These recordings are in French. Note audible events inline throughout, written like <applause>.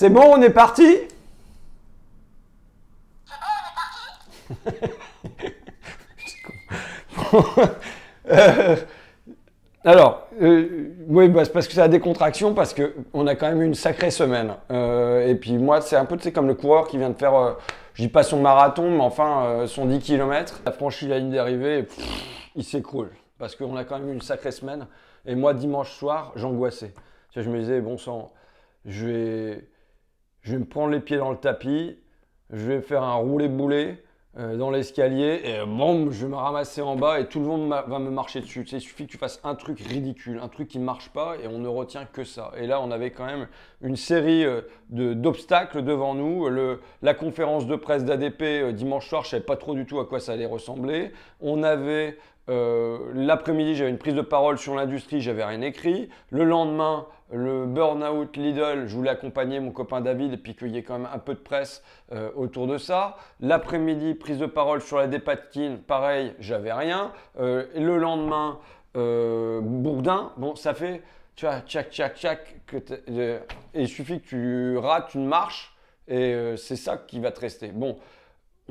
C'est bon, on est parti <laughs> Euh, alors, euh, oui, bah, c'est parce que c'est la décontraction, parce qu'on a quand même eu une sacrée semaine. Euh, et puis moi, c'est un peu comme le coureur qui vient de faire, euh, je dis pas son marathon, mais enfin son 10 km. Il a franchi la ligne d'arrivée il s'écroule. Parce qu'on a quand même eu une sacrée semaine. Et moi, dimanche soir, j'angoissais. Je me disais, bon sang, je vais, je vais me prendre les pieds dans le tapis, je vais faire un roulé-boulé euh, dans l'escalier et boum, je vais me ramasser en bas et tout le monde va me marcher dessus. Tu il suffit que tu fasses un truc ridicule, un truc qui ne marche pas et on ne retient que ça. Et là, on avait quand même une série euh, d'obstacles devant nous. La conférence de presse d'ADP euh, dimanche soir, je ne savais pas trop du tout à quoi ça allait ressembler. On avait euh, l'après-midi, j'avais une prise de parole sur l'industrie, j'avais rien écrit. Le lendemain, le burn-out Lidl, je voulais accompagner mon copain David et puis qu'il y ait quand même un peu de presse euh, autour de ça. L'après-midi, prise de parole sur la dépatine, pareil, j'avais rien. Euh, le lendemain, Bourdin, bon, ça fait, tu vois, tchac, tchac, tchac, et il suffit que tu rates une marche et c'est ça qui va te rester. Bon,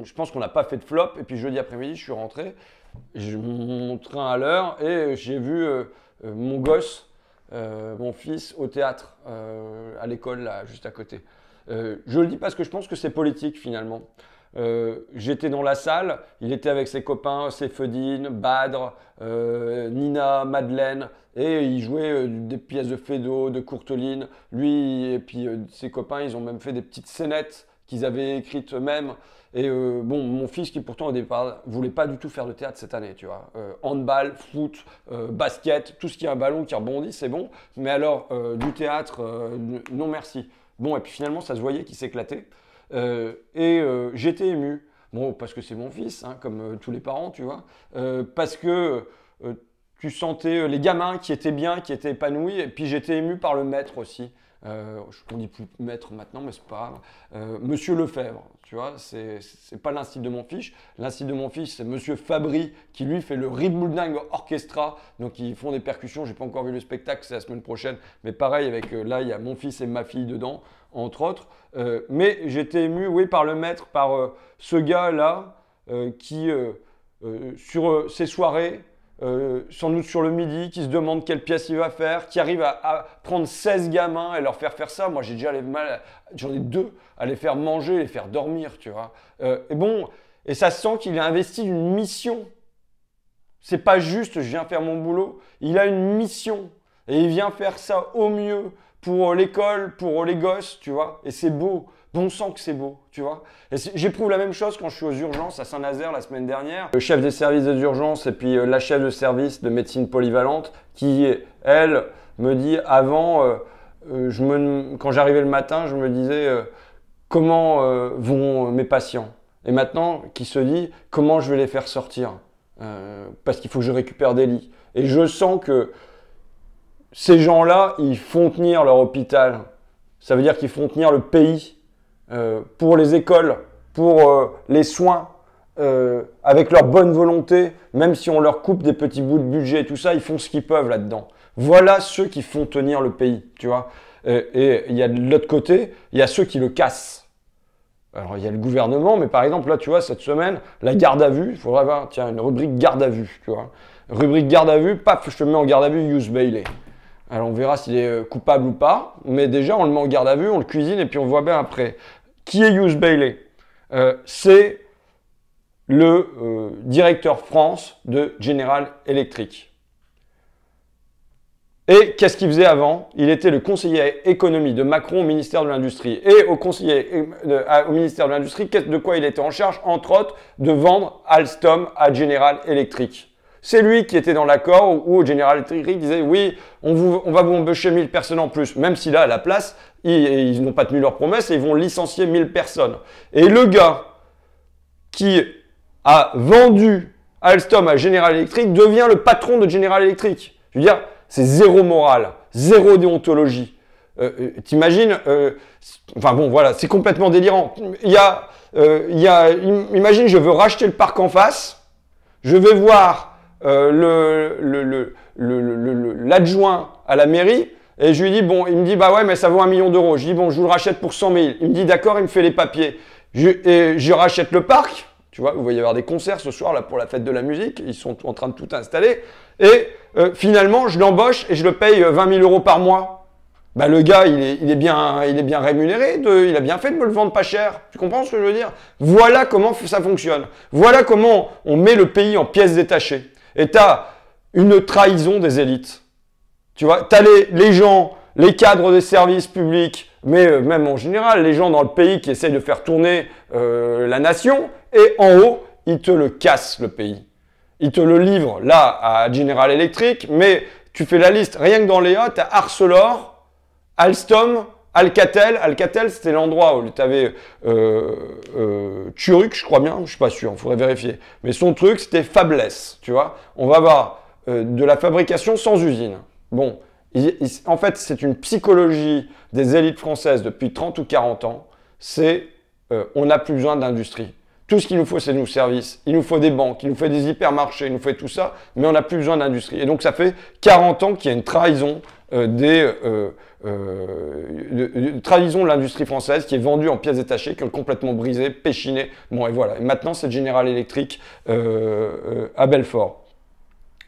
je pense qu'on n'a pas fait de flop. Et puis jeudi après-midi, je suis rentré, mon train à l'heure et j'ai vu euh, euh, mon gosse, euh, mon fils, au théâtre, à l'école, là, juste à côté. Je le dis parce que je pense que c'est politique finalement. J'étais dans la salle, il était avec ses copains, Sefedine, Badre, Nina, Madeleine, et il jouait des pièces de Fédo, de Courteline. Lui et puis ses copains, ils ont même fait des petites scénettes qu'ils avaient écrites eux-mêmes. Et euh, bon, mon fils qui pourtant au départ voulait pas du tout faire de théâtre cette année, tu vois. Euh, handball, foot, euh, basket, tout ce qui a un ballon qui rebondit, c'est bon. Mais alors du théâtre, non merci. Bon, et puis finalement, ça se voyait qu'il s'éclatait. Et j'étais ému. Bon, parce que c'est mon fils, hein, comme tous les parents, tu vois. Parce que tu sentais les gamins qui étaient bien, qui étaient épanouis. Et puis j'étais ému par le maître aussi. Euh, ne dis plus maître maintenant, mais c'est pas grave. Euh, Monsieur Lefebvre, tu vois, c'est pas l'institut de mon fils. L'institut de mon fils, c'est Monsieur Fabry qui lui fait le Riboulding Orchestra. Donc ils font des percussions. J'ai pas encore vu le spectacle, c'est la semaine prochaine. Mais pareil, avec euh, là, il y a mon fils et ma fille dedans, entre autres. Euh, mais j'étais ému, oui, par le maître, par ce gars-là qui, sur ses soirées, euh, sans doute sur le midi, qui se demande quelle pièce il va faire, qui arrive à, prendre 16 gamins et leur faire faire ça. Moi, j'ai déjà les mal, j'en ai deux, à les faire manger, les faire dormir, tu vois. Euh, et bon, et ça sent qu'il a investi une mission. C'est pas juste, je viens faire mon boulot. Il a une mission et il vient faire ça au mieux pour l'école, pour les gosses, tu vois. Et c'est beau. Bon sang que c'est beau, tu vois. J'éprouve la même chose quand je suis aux urgences à Saint-Nazaire la semaine dernière. Le chef des services des urgences et puis euh, la chef de service de médecine polyvalente qui, elle, me dit avant, euh, euh, je me, quand j'arrivais le matin, je me disais comment vont mes patients. Et maintenant, qui se dit comment je vais les faire sortir. Parce qu'il faut que je récupère des lits. Et je sens que ces gens-là, ils font tenir leur hôpital. Ça veut dire qu'ils font tenir le pays pour les écoles, pour euh, les soins, euh, avec leur bonne volonté, même si on leur coupe des petits bouts de budget et tout ça, ils font ce qu'ils peuvent là-dedans. Voilà ceux qui font tenir le pays, tu vois. Euh, et il y a de l'autre côté, il y a ceux qui le cassent. Alors il y a le gouvernement, mais par exemple là, tu vois, cette semaine, la garde à vue, il faudrait avoir, tiens, une rubrique garde à vue, tu vois. Rubrique garde à vue, paf, je te mets en garde à vue, use Bailey. Alors on verra s'il est euh, coupable ou pas, mais déjà on le met en garde à vue, on le cuisine et puis on voit bien après. Qui est Hughes Bailey Euh, C'est le euh, directeur France de General Electric. Et qu'est-ce qu'il faisait avant? Il était le conseiller économie de Macron au ministère de l'Industrie. Et au, conseiller, euh, au ministère de l'Industrie, de quoi il était en charge? Entre autres, de vendre Alstom à General Electric. C'est lui qui était dans l'accord où General Electric disait oui, on, va vous embaucher 1000 personnes en plus, même si là, à la place, ils, ils n'ont pas tenu leur promesse et ils vont licencier 1000 personnes. Et le gars qui a vendu Alstom à General Electric devient le patron de General Electric. Je veux dire, c'est zéro morale, zéro déontologie. Euh, euh, T'imagines euh, Enfin bon, voilà, c'est complètement délirant. Il y a, il y a, im- imagine, je veux racheter le parc en face, je vais voir euh, le- l'adjoint à la mairie Et je lui dis, bon, il me dit, bah ouais, mais ça vaut un million d'euros. Je dis, bon, je vous le rachète pour 100 000. Il me dit, d'accord, il me fait les papiers. Et je rachète le parc. Tu vois, vous voyez y avoir des concerts ce soir là pour la fête de la musique. Ils sont en train de tout installer. Et euh, finalement, je l'embauche et je le paye 20 000 euros par mois. Bah, le gars, il est, bien, rémunéré, il a bien fait de me le vendre pas cher. Tu comprends ce que je veux dire? Voilà comment ça fonctionne. Voilà comment on met le pays en pièces détachées. Et tu as une trahison des élites. Tu vois, tu as les, les, gens, les cadres des services publics, mais euh, même en général, les gens dans le pays qui essayent de faire tourner euh, la nation, et en haut, ils te le cassent, le pays. Ils te le livrent là à General Electric, mais tu fais la liste, rien que dans les hauts, tu as Arcelor, Alstom, Alcatel. Alcatel, c'était l'endroit où tu avais euh, euh, Turuk, je crois bien, je suis pas sûr, il faudrait vérifier. Mais son truc, c'était Fabless, tu vois. On va avoir euh, de la fabrication sans usine. Bon, en fait, c'est une psychologie des élites françaises depuis 30 ou 40 ans. C'est on n'a plus besoin d'industrie. Tout ce qu'il nous faut, c'est nos services. Il nous faut des banques, il nous faut des hypermarchés, il nous faut tout ça, mais on n'a plus besoin d'industrie. Et donc, ça fait 40 ans qu'il y a une trahison des euh, trahison de l'industrie française qui est vendue en pièces détachées, qui est complètement brisé, péchiné. Bon, et voilà. Et maintenant, c'est General Electric euh, euh, à Belfort.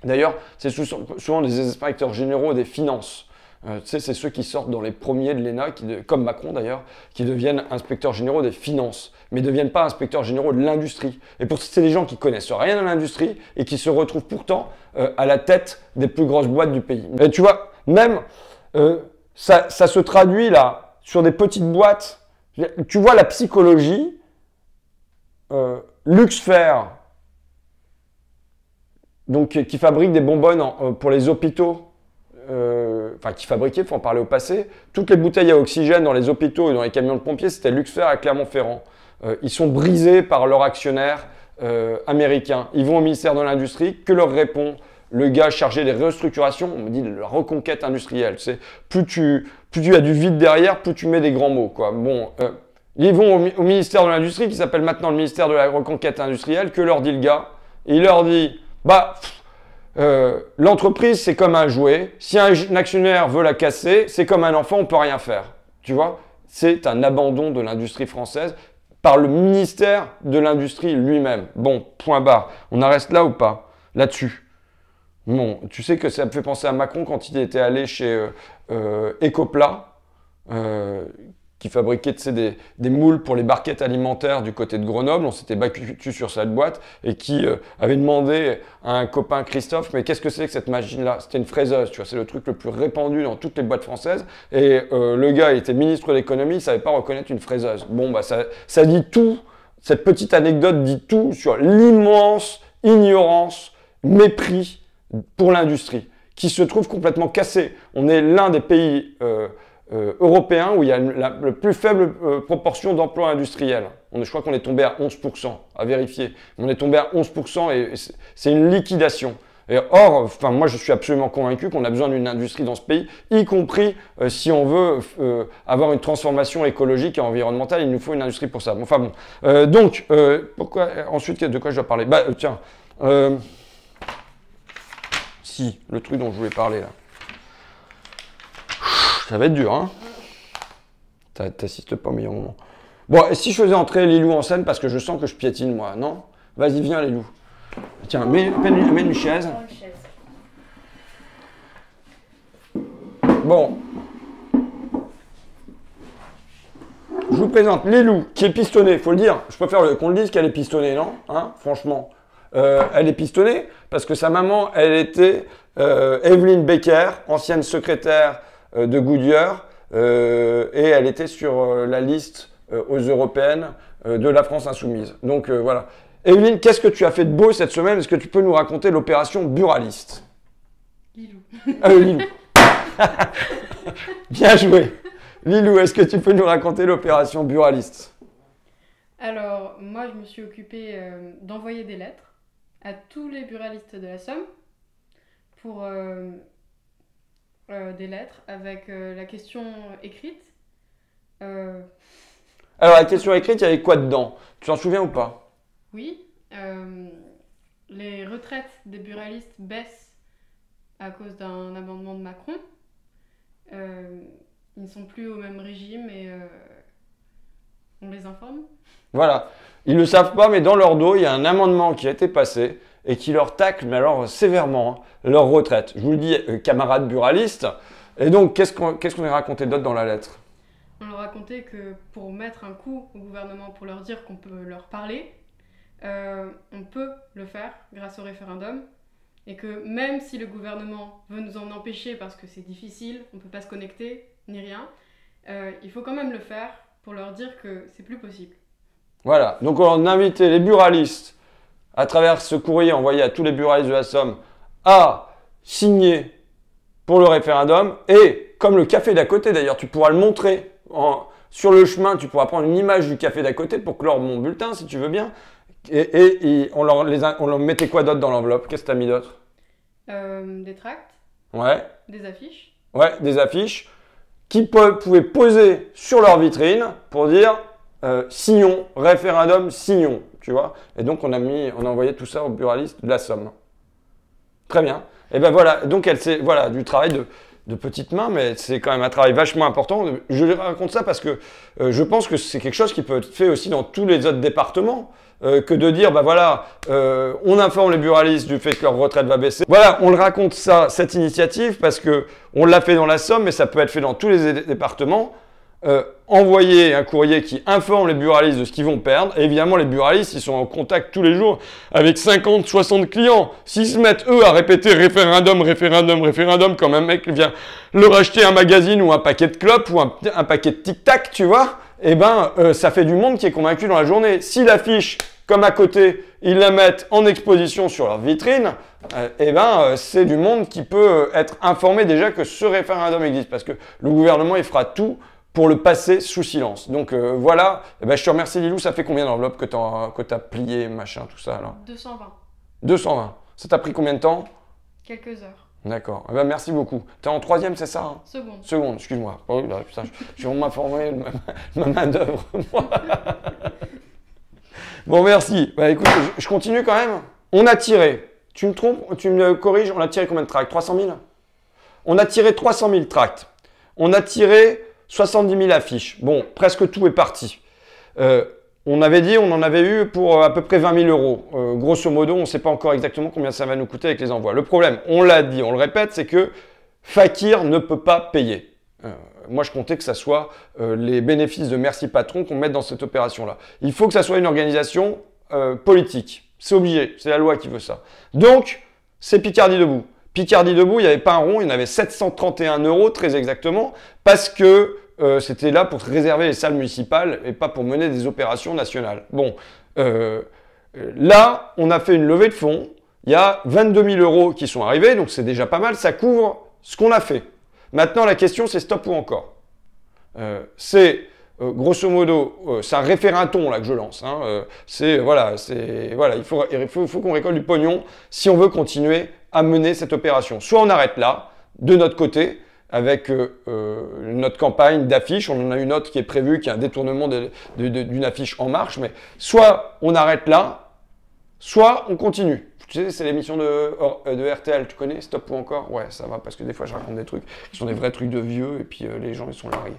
D'ailleurs, c'est souvent des inspecteurs généraux des finances. tu sais, c'est ceux qui sortent dans les premiers de l'ENA, comme Macron d'ailleurs, qui deviennent inspecteurs généraux des finances, mais ne deviennent pas inspecteurs généraux de l'industrie. Et pour c'est des gens qui connaissent rien à l'industrie et qui se retrouvent pourtant à la tête des plus grosses boîtes du pays. Et tu vois, même ça, se traduit là sur des petites boîtes. Tu vois la psychologie. Euh, Luxfer, donc qui fabrique des bonbonnes euh, pour les hôpitaux, euh, enfin qui fabriquait, il faut en parler au passé. Toutes les bouteilles à oxygène dans les hôpitaux et dans les camions de pompiers, c'était Luxfer à Clermont-Ferrand. ils sont brisés par leur actionnaire américain. Ils vont au ministère de l'Industrie, que leur répond le gars chargé des restructurations, on me dit la reconquête industrielle. C'est plus tu, plus tu as du vide derrière, plus tu mets des grands mots. Quoi. Bon, euh, ils vont au, ministère de l'Industrie, qui s'appelle maintenant le ministère de la reconquête industrielle. Que leur dit le gars Il leur dit, bah, euh, l'entreprise c'est comme un jouet. Si un, actionnaire veut la casser, c'est comme un enfant, on peut rien faire. Tu vois? C'est un abandon de l'industrie française par le ministère de l'Industrie lui-même. Bon, point barre. On en reste là ou pas? Là-dessus. Bon, tu sais que ça me fait penser à Macron quand il était allé chez euh, euh euh, qui fabriquait des, des, moules pour les barquettes alimentaires du côté de Grenoble. On s'était battu sur cette boîte et qui euh, avait demandé à un copain Christophe, mais qu'est-ce que c'est que cette machine-là? C'était une fraiseuse, tu vois, c'est le truc le plus répandu dans toutes les boîtes françaises. Et le gars, il était ministre de l'économie, il savait pas reconnaître une fraiseuse. Bon, bah ça, dit tout. Cette petite anecdote dit tout sur l'immense ignorance, mépris pour l'industrie, qui se trouve complètement cassé. On est l'un des pays euh, euh, européens où il y a la, plus faible euh, proportion d'emplois industriels. On je crois qu'on est tombé à 11%, à vérifier. On est tombé à 11% et c'est une liquidation. Et or, enfin, moi je suis absolument convaincu qu'on a besoin d'une industrie dans ce pays, y compris si on veut avoir une transformation écologique et environnementale, il nous faut une industrie pour ça. enfin bon. donc, pourquoi, ensuite, de quoi je dois parler? Bah, tiens. Si, le truc dont je voulais parler là. Ça va être dur, hein T'assistes pas au meilleur moment. Bon, et si je faisais entrer Lilou en scène parce que je sens que je piétine moi, non? Vas-y, viens Lilou. Tiens, mets, une chaise. Bon. Je vous présente Lilou, qui est pistonnée, faut le dire. Je préfère qu'on le dise qu'elle est pistonnée, non? Hein Franchement. Euh, elle est pistonnée parce que sa maman, elle était euh, Evelyn Becker, ancienne secrétaire de Goodyear, et elle était sur la liste aux européennes de la France insoumise. Donc voilà. Evelyn, qu'est-ce que tu as fait de beau cette semaine? Est-ce que tu peux nous raconter l'opération buraliste? Lilou. Lilou. <laughs> Bien joué. Lilou, est-ce que tu peux nous raconter l'opération buraliste? Alors, moi, je me suis occupée d'envoyer des lettres à tous les buralistes de la Somme pour euh, euh, des lettres avec euh, la question écrite. Alors la question écrite, il y avait quoi dedans? Tu t'en souviens ou pas? Oui. les retraites des buralistes baissent à cause d'un amendement de Macron. euh, ils ne sont plus au même régime et euh, on les informe. Voilà. Ils ne le savent pas, mais dans leur dos, il y a un amendement qui a été passé et qui leur tacle, mais alors sévèrement, hein, leur retraite. Je vous le dis, euh, camarades buralistes. Et donc, qu'est-ce qu'on qu'est-ce qu'on a raconté d'autre dans la lettre? On leur racontait que pour mettre un coup au gouvernement, pour leur dire qu'on peut leur parler, euh, on peut le faire grâce au référendum. Et que même si le gouvernement veut nous en empêcher parce que c'est difficile, on ne peut pas se connecter, ni rien, euh, il faut quand même le faire pour leur dire que c'est plus possible. Voilà. Donc, on a invité les buralistes, à travers ce courrier envoyé à tous les buralistes de la Somme, à signer pour le référendum. Et comme le café d'à côté, d'ailleurs, tu pourras le montrer en- sur le chemin, tu pourras prendre une image du café d'à côté pour clore mon bulletin, si tu veux bien. Et, et- et on, leur, les a- on leur mettait quoi d'autre dans l'enveloppe? Qu'est-ce que tu as mis d'autre? Euh, des tracts, Ouais. des affiches. Ouais, des affiches qui po- pouvaient poser sur leur vitrine pour dire euh, signons, référendum, signons, tu vois. Et donc on a envoyé tout ça aux buralistes de la Somme. Très bien. Et ben voilà, donc elle c'est voilà du travail de, de petite main, mais c'est quand même un travail vachement important. Je raconte ça parce que euh, je pense que c'est quelque chose qui peut être fait aussi dans tous les autres départements. euh, que de dire, bah voilà, euh, on informe les buralistes du fait que leur retraite va baisser. Voilà, on le raconte ça, cette initiative, parce que on l'a fait dans la Somme, mais ça peut être fait dans tous les dé- départements. Euh, envoyer un courrier qui informe les buralistes de ce qu'ils vont perdre. Évidemment, les buralistes, ils sont en contact tous les jours avec 50, 60 clients. S'ils se mettent, eux, à répéter référendum, référendum, référendum, comme un mec vient leur acheter un magazine ou un paquet de clopes ou un, paquet de tic-tac, tu vois, eh ben, euh, ça fait du monde qui est convaincu dans la journée. Si l'affiche, comme à côté, ils la mettent en exposition sur leur vitrine, euh, eh ben, c'est du monde qui peut être informé déjà que ce référendum existe. Parce que le gouvernement, il fera tout pour le passer sous silence. Donc euh, voilà, Eh ben, je te remercie Lilou, ça fait combien d'enveloppes que tu as, plié, machin, tout ça là 220. 220. Ça t'a pris combien de temps Quelques heures. D'accord. Eh ben, merci beaucoup. T'es en troisième, c'est ça hein Seconde. Seconde, excuse-moi. Oh là, putain, je, je vais m'informer ma, ma main d'œuvre. moi. <laughs> bon, merci. Bah écoute, je, je continue quand même. On a tiré, tu me trompes, tu me corriges, on a tiré combien de tracts? 300 000 On a tiré 300 000 tracts. On a tiré 70 000 affiches. Bon, presque tout est parti. Euh, on avait dit, on en avait eu pour euh, à peu près 20 000 euros. Euh, grosso modo, on ne sait pas encore exactement combien ça va nous coûter avec les envois. Le problème, on l'a dit, on le répète, c'est que Fakir ne peut pas payer. Moi, je comptais que ça soit les bénéfices de Merci Patron qu'on mette dans cette opération-là. Il faut que ça soit une organisation politique. C'est obligé, c'est la loi qui veut ça. Donc, c'est Picardie debout. Picardie debout, il n'y avait pas un rond, il y en avait 731 euros très exactement, parce que euh, c'était là pour réserver les salles municipales et pas pour mener des opérations nationales. Bon, euh, euh, là, on a fait une levée de fonds. Il y a 22 000 euros qui sont arrivés, donc c'est déjà pas mal. Ça couvre ce qu'on a fait. Maintenant, la question, c'est stop ou encore. C'est grosso modo, euh, c'est un référenton là que je lance. hein. C'est voilà, c'est voilà, il faut, il faut, faut qu'on récolte du pognon si on veut continuer à mener cette opération. Soit on arrête là, de notre côté, avec euh, euh, notre campagne d'affiches. On en a une autre qui est prévue, qui est un détournement d'une affiche en marche. Mais soit on arrête là, soit on continue. Tu sais, c'est l'émission de, or- euh, RTL, tu connais Stop ou encore? Ouais, ça va, parce que des fois je raconte des trucs qui sont des vrais trucs de vieux, et puis les gens ils sont largués.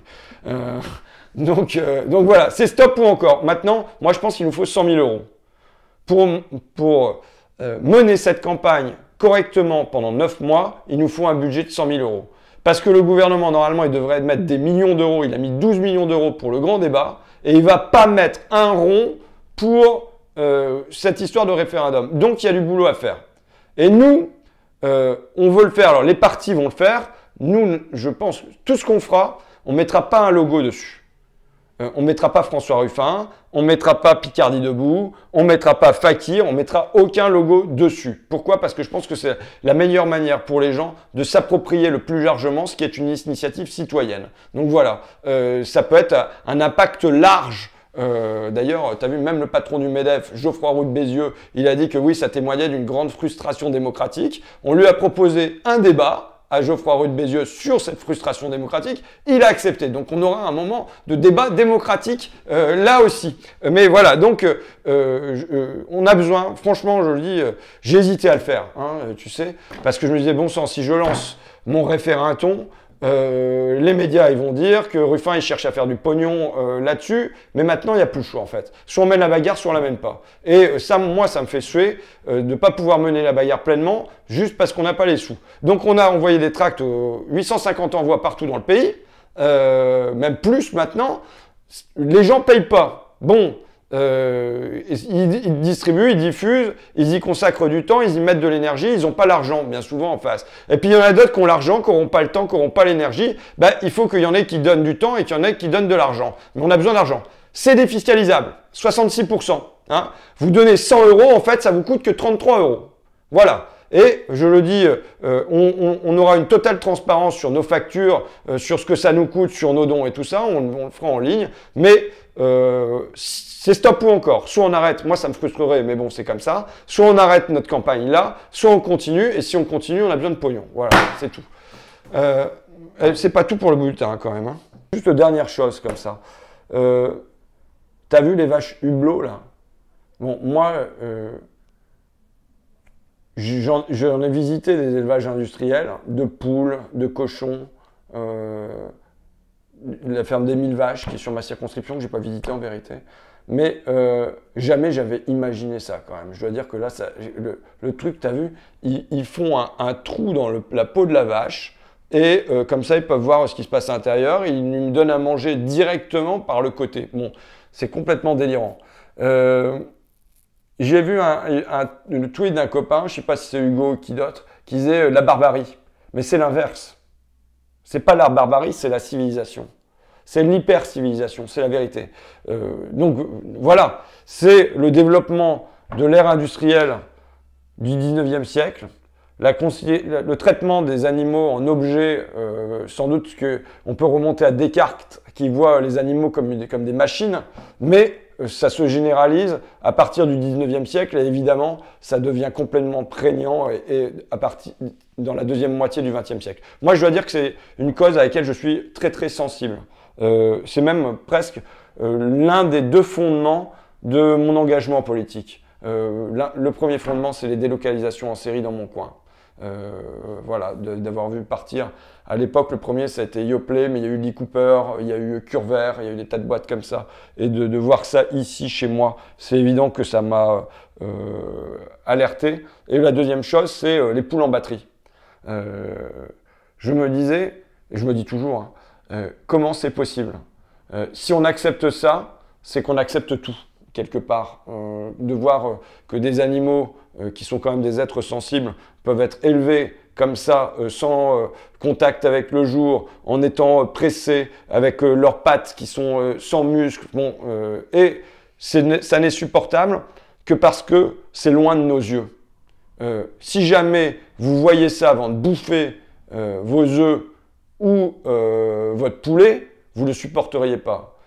<laughs> Donc, donc voilà, c'est Stop ou encore. Maintenant, moi je pense qu'il nous faut 100 000 euros pour, pour mener cette campagne correctement pendant 9 mois, il nous faut un budget de 100 000 euros. Parce que le gouvernement, normalement, il devrait mettre des millions d'euros. Il a mis 12 millions d'euros pour le grand débat. Et il va pas mettre un rond pour euh, cette histoire de référendum. Donc, il y a du boulot à faire. Et nous, euh, on veut le faire. Alors, les partis vont le faire. Nous, je pense, tout ce qu'on fera, on mettra pas un logo dessus. Euh, on mettra pas François Ruffin, on mettra pas Picardie debout, on mettra pas Fakir, on mettra aucun logo dessus. Pourquoi? Parce que je pense que c'est la meilleure manière pour les gens de s'approprier le plus largement ce qui est une initiative citoyenne. Donc voilà, euh, ça peut être un impact large. Euh, D'ailleurs, tu as vu même le patron du MEDEF, Geoffroy Roux de Bézieux, il a dit que oui, ça témoignait d'une grande frustration démocratique. On lui a proposé un débat à Geoffroy Roux de Bézieux sur cette frustration démocratique, il a accepté. Donc on aura un moment de débat démocratique euh, là aussi. Mais voilà, donc euh, euh, on a besoin, franchement je le dis, j'ai hésité à le faire, hein, tu sais, parce que je me disais, bon sang, si je lance mon référendum, euh, les médias, ils vont dire que Ruffin, il cherche à faire du pognon euh, là-dessus, mais maintenant, il n'y a plus le choix, en fait. Soit on mène la bagarre, soit on la mène pas. Et euh, ça, moi, ça me fait suer de ne pas pouvoir mener la bagarre pleinement, juste parce qu'on n'a pas les sous. Donc, on a envoyé des tracts, 850 envois partout dans le pays, même plus maintenant. Les gens payent pas. Bon, euh, ils, distribuent, ils diffusent, ils y consacrent du temps, ils y mettent de l'énergie, ils n'ont pas l'argent, bien souvent en face. Et puis il y en a d'autres qui ont l'argent, qui n'auront pas le temps, qui n'auront pas l'énergie. Ben, il faut qu'il y en ait qui donnent du temps et qu'il y en ait qui donnent de l'argent. Mais on a besoin d'argent. C'est défiscalisable, 66%. Hein. Vous donnez 100 euros, en fait, ça vous coûte que 33 euros. Voilà. Et je le dis, euh, on, aura une totale transparence sur nos factures, euh, sur ce que ça nous coûte, sur nos dons et tout ça. On, le fera en ligne. Mais euh, c'est stop ou encore. Soit on arrête, moi ça me frustrerait, mais bon, c'est comme ça. Soit on arrête notre campagne là, soit on continue. Et si on continue, on a besoin de pognon. Voilà, c'est tout. c'est pas tout pour le bulletin quand même. Hein. Juste dernière chose comme ça. T'as vu les vaches hublot là? Bon, moi, J'en ai visité des élevages industriels de poules, de cochons, euh, la ferme des mille vaches qui est sur ma circonscription que j'ai pas visité en vérité. Mais euh, jamais j'avais imaginé ça quand même. Je dois dire que là, ça, le, truc, tu as vu, ils, font un, trou dans la peau de la vache et euh, comme ça, ils peuvent voir ce qui se passe à l'intérieur. Ils me donnent à manger directement par le côté. Bon, c'est complètement délirant. J'ai vu un, tweet d'un copain, je ne sais pas si c'est Hugo ou qui d'autre, qui disait euh, la barbarie. Mais c'est l'inverse. C'est pas la barbarie, c'est la civilisation. C'est l'hyper-civilisation, c'est la vérité. Euh, donc voilà, c'est le développement de l'ère industrielle du 19e siècle, le traitement des animaux en objets, euh, sans doute qu'on peut remonter à Descartes qui voit les animaux comme, des machines, mais ça se généralise à partir du 19e siècle et évidemment ça devient complètement prégnant et, à partir dans la deuxième moitié du 20e siècle. Moi je dois dire que c'est une cause à laquelle je suis très très sensible. Euh, c'est même presque euh, l'un des deux fondements de mon engagement politique. le premier fondement c'est les délocalisations en série dans mon coin. Voilà, d'avoir vu partir à l'époque, le premier, ça a été Yoplait, mais il y a eu Lee Cooper, il y a eu Curver, il y a eu des tas de boîtes comme ça. Et de, voir ça ici, chez moi, c'est évident que ça m'a euh, alerté. Et la deuxième chose, c'est euh, les poules en batterie. Euh, je me disais, et je me dis toujours, hein, comment c'est possible? Si on accepte ça, c'est qu'on accepte tout, quelque part. de voir que des animaux, qui sont quand même des êtres sensibles, peuvent être élevés comme ça, euh, sans euh, contact avec le jour, en étant euh, pressés, avec leurs pattes qui sont sans muscles. Bon, et ça n'est supportable que parce que c'est loin de nos yeux. si jamais vous voyez ça avant de bouffer vos œufs ou votre poulet, vous ne le supporteriez pas.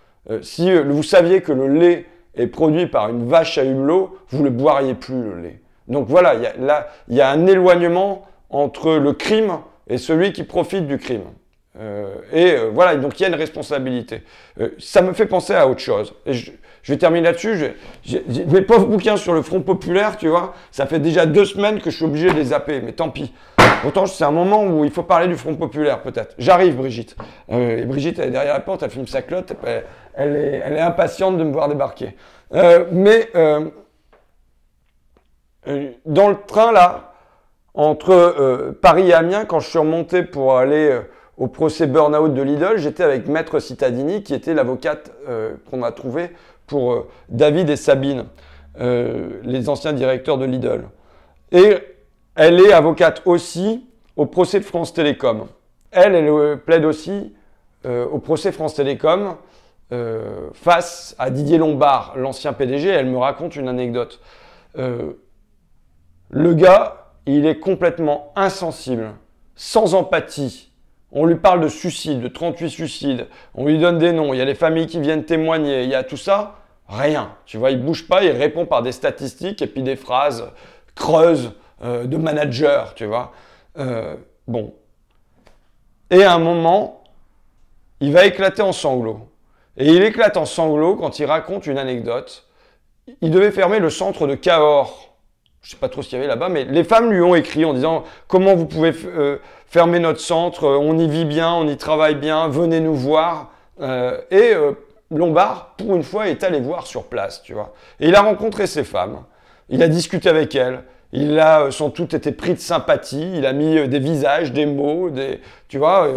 si vous saviez que le lait est produit par une vache à hublot, vous ne boiriez plus le lait. Donc voilà, là, il y a un éloignement entre le crime et celui qui profite du crime. Euh, et euh, voilà, donc il y a une responsabilité. Euh, ça me fait penser à autre chose. Et je, vais terminer là-dessus. Mes pauvres bouquins sur le Front Populaire, tu vois, ça fait déjà deux semaines que je suis obligé de les zapper, mais tant pis. Pourtant, c'est un moment où il faut parler du Front Populaire, peut-être. J'arrive, Brigitte. et Brigitte, elle est derrière la porte, elle fume sa clotte, elle, est, elle est, impatiente de me voir débarquer. mais dans le train, là, entre euh, Paris et Amiens, quand je suis remonté pour aller euh, au procès burn-out de Lidl, j'étais avec Maître Cittadini, qui était l'avocate euh, qu'on a trouvée pour David et Sabine, les anciens directeurs de Lidl. Et elle est avocate aussi au procès de France Télécom. Elle, elle plaide aussi au procès France Télécom face à Didier Lombard, l'ancien PDG. Elle me raconte une anecdote. Le gars, il est complètement insensible, sans empathie. On lui parle de suicide, de 38 suicides, on lui donne des noms, il y a les familles qui viennent témoigner, il y a tout ça, rien. Tu vois, il bouge pas, il répond par des statistiques et puis des phrases creuses euh, de manager, tu vois. Euh, bon. Et à un moment, il va éclater en sanglots. Et il éclate en sanglots quand il raconte une anecdote. Il devait fermer le centre de Cahors je sais pas trop ce qu'il y avait là-bas, mais les femmes lui ont écrit en disant comment vous pouvez euh, fermer notre centre, euh, on y vit bien, on y travaille bien, venez nous voir. Euh, et Lombard, pour une fois, est allé voir sur place, tu vois. Et il a rencontré ces femmes, il a discuté avec elles, il a sans doute été pris de sympathie, il a mis des visages, des mots, des, tu vois,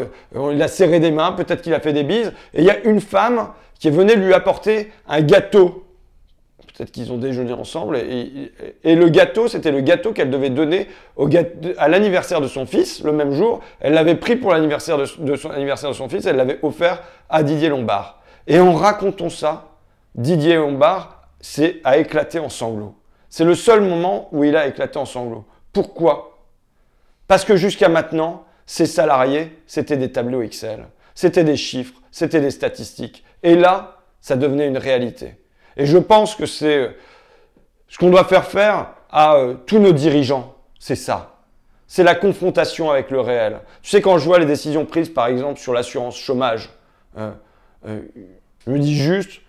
il a serré des mains, peut-être qu'il a fait des bises. Et il y a une femme qui venue lui apporter un gâteau Peut-être qu'ils ont déjeuné ensemble. Et, le gâteau, c'était le gâteau qu'elle devait donner à l'anniversaire de son fils le même jour. Elle l'avait pris pour l'anniversaire de, son fils. Elle l'avait offert à Didier Lombard. Et en racontant ça, Didier Lombard a éclaté en sanglots. C'est le seul moment où il a éclaté en sanglots. Pourquoi? Parce que jusqu'à maintenant, ses salariés, c'était des tableaux Excel, c'était des chiffres, c'était des statistiques. Et là, ça devenait une réalité. Et je pense que c'est euh, ce qu'on doit faire faire à euh, tous nos dirigeants. C'est ça. C'est la confrontation avec le réel. Tu sais, quand je vois les décisions prises, par exemple, sur l'assurance chômage, euh, je me dis juste,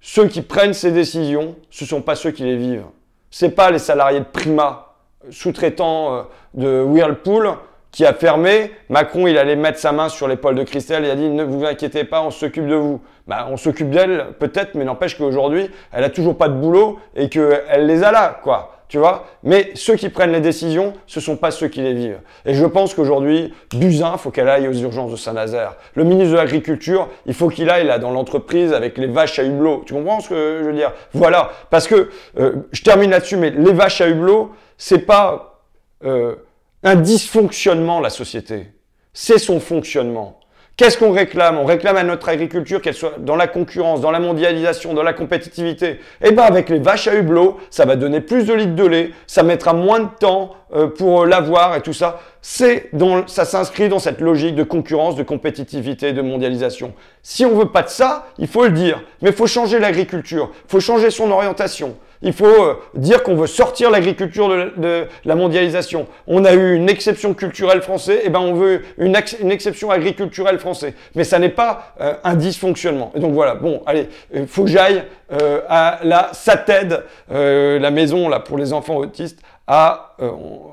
ceux qui prennent ces décisions, ce ne sont pas ceux qui les vivent. Ce n'est pas les salariés de Prima, sous-traitants de Whirlpool, qui a fermé. Macron, il allait mettre sa main sur l'épaule de Christelle et a dit ne vous inquiétez pas, on s'occupe de vous. Bah, on s'occupe d'elle peut-être, mais n'empêche qu'aujourd'hui, elle a toujours pas de boulot et qu'elle les a là, quoi. Tu vois? Mais ceux qui prennent les décisions, ce sont pas ceux qui les vivent. Et je pense qu'aujourd'hui, Buzyn, faut qu'elle aille aux urgences de Saint-Nazaire. Le ministre de l'Agriculture, il faut qu'il aille là dans l'entreprise avec les vaches à hublot. Tu comprends ce que je veux dire? Voilà. Parce que, euh, je termine là-dessus, mais les vaches à hublot, c'est pas... Euh, un dysfonctionnement, la société. C'est son fonctionnement. Qu'est-ce qu'on réclame? On réclame à notre agriculture qu'elle soit dans la concurrence, dans la mondialisation, dans la compétitivité. Eh bien, avec les vaches à hublot, ça va donner plus de litres de lait, ça mettra moins de temps euh, pour l'avoir et tout ça. C'est ça s'inscrit dans cette logique de concurrence, de compétitivité, de mondialisation. Si on veut pas de ça, il faut le dire. Mais il faut changer l'agriculture, il faut changer son orientation. Il faut euh, dire qu'on veut sortir l'agriculture de, la mondialisation. On a eu une exception culturelle française, et eh ben on veut une, exception agriculturelle française. Mais ça n'est pas euh, un dysfonctionnement. Et donc voilà, bon, allez, il faut que j'aille euh, à la SATED, la maison là pour les enfants autistes, à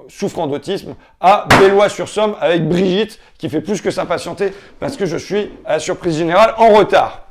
souffrant d'autisme, à Bellois-sur-Somme avec Brigitte qui fait plus que s'impatienter parce que je suis à la surprise générale en retard.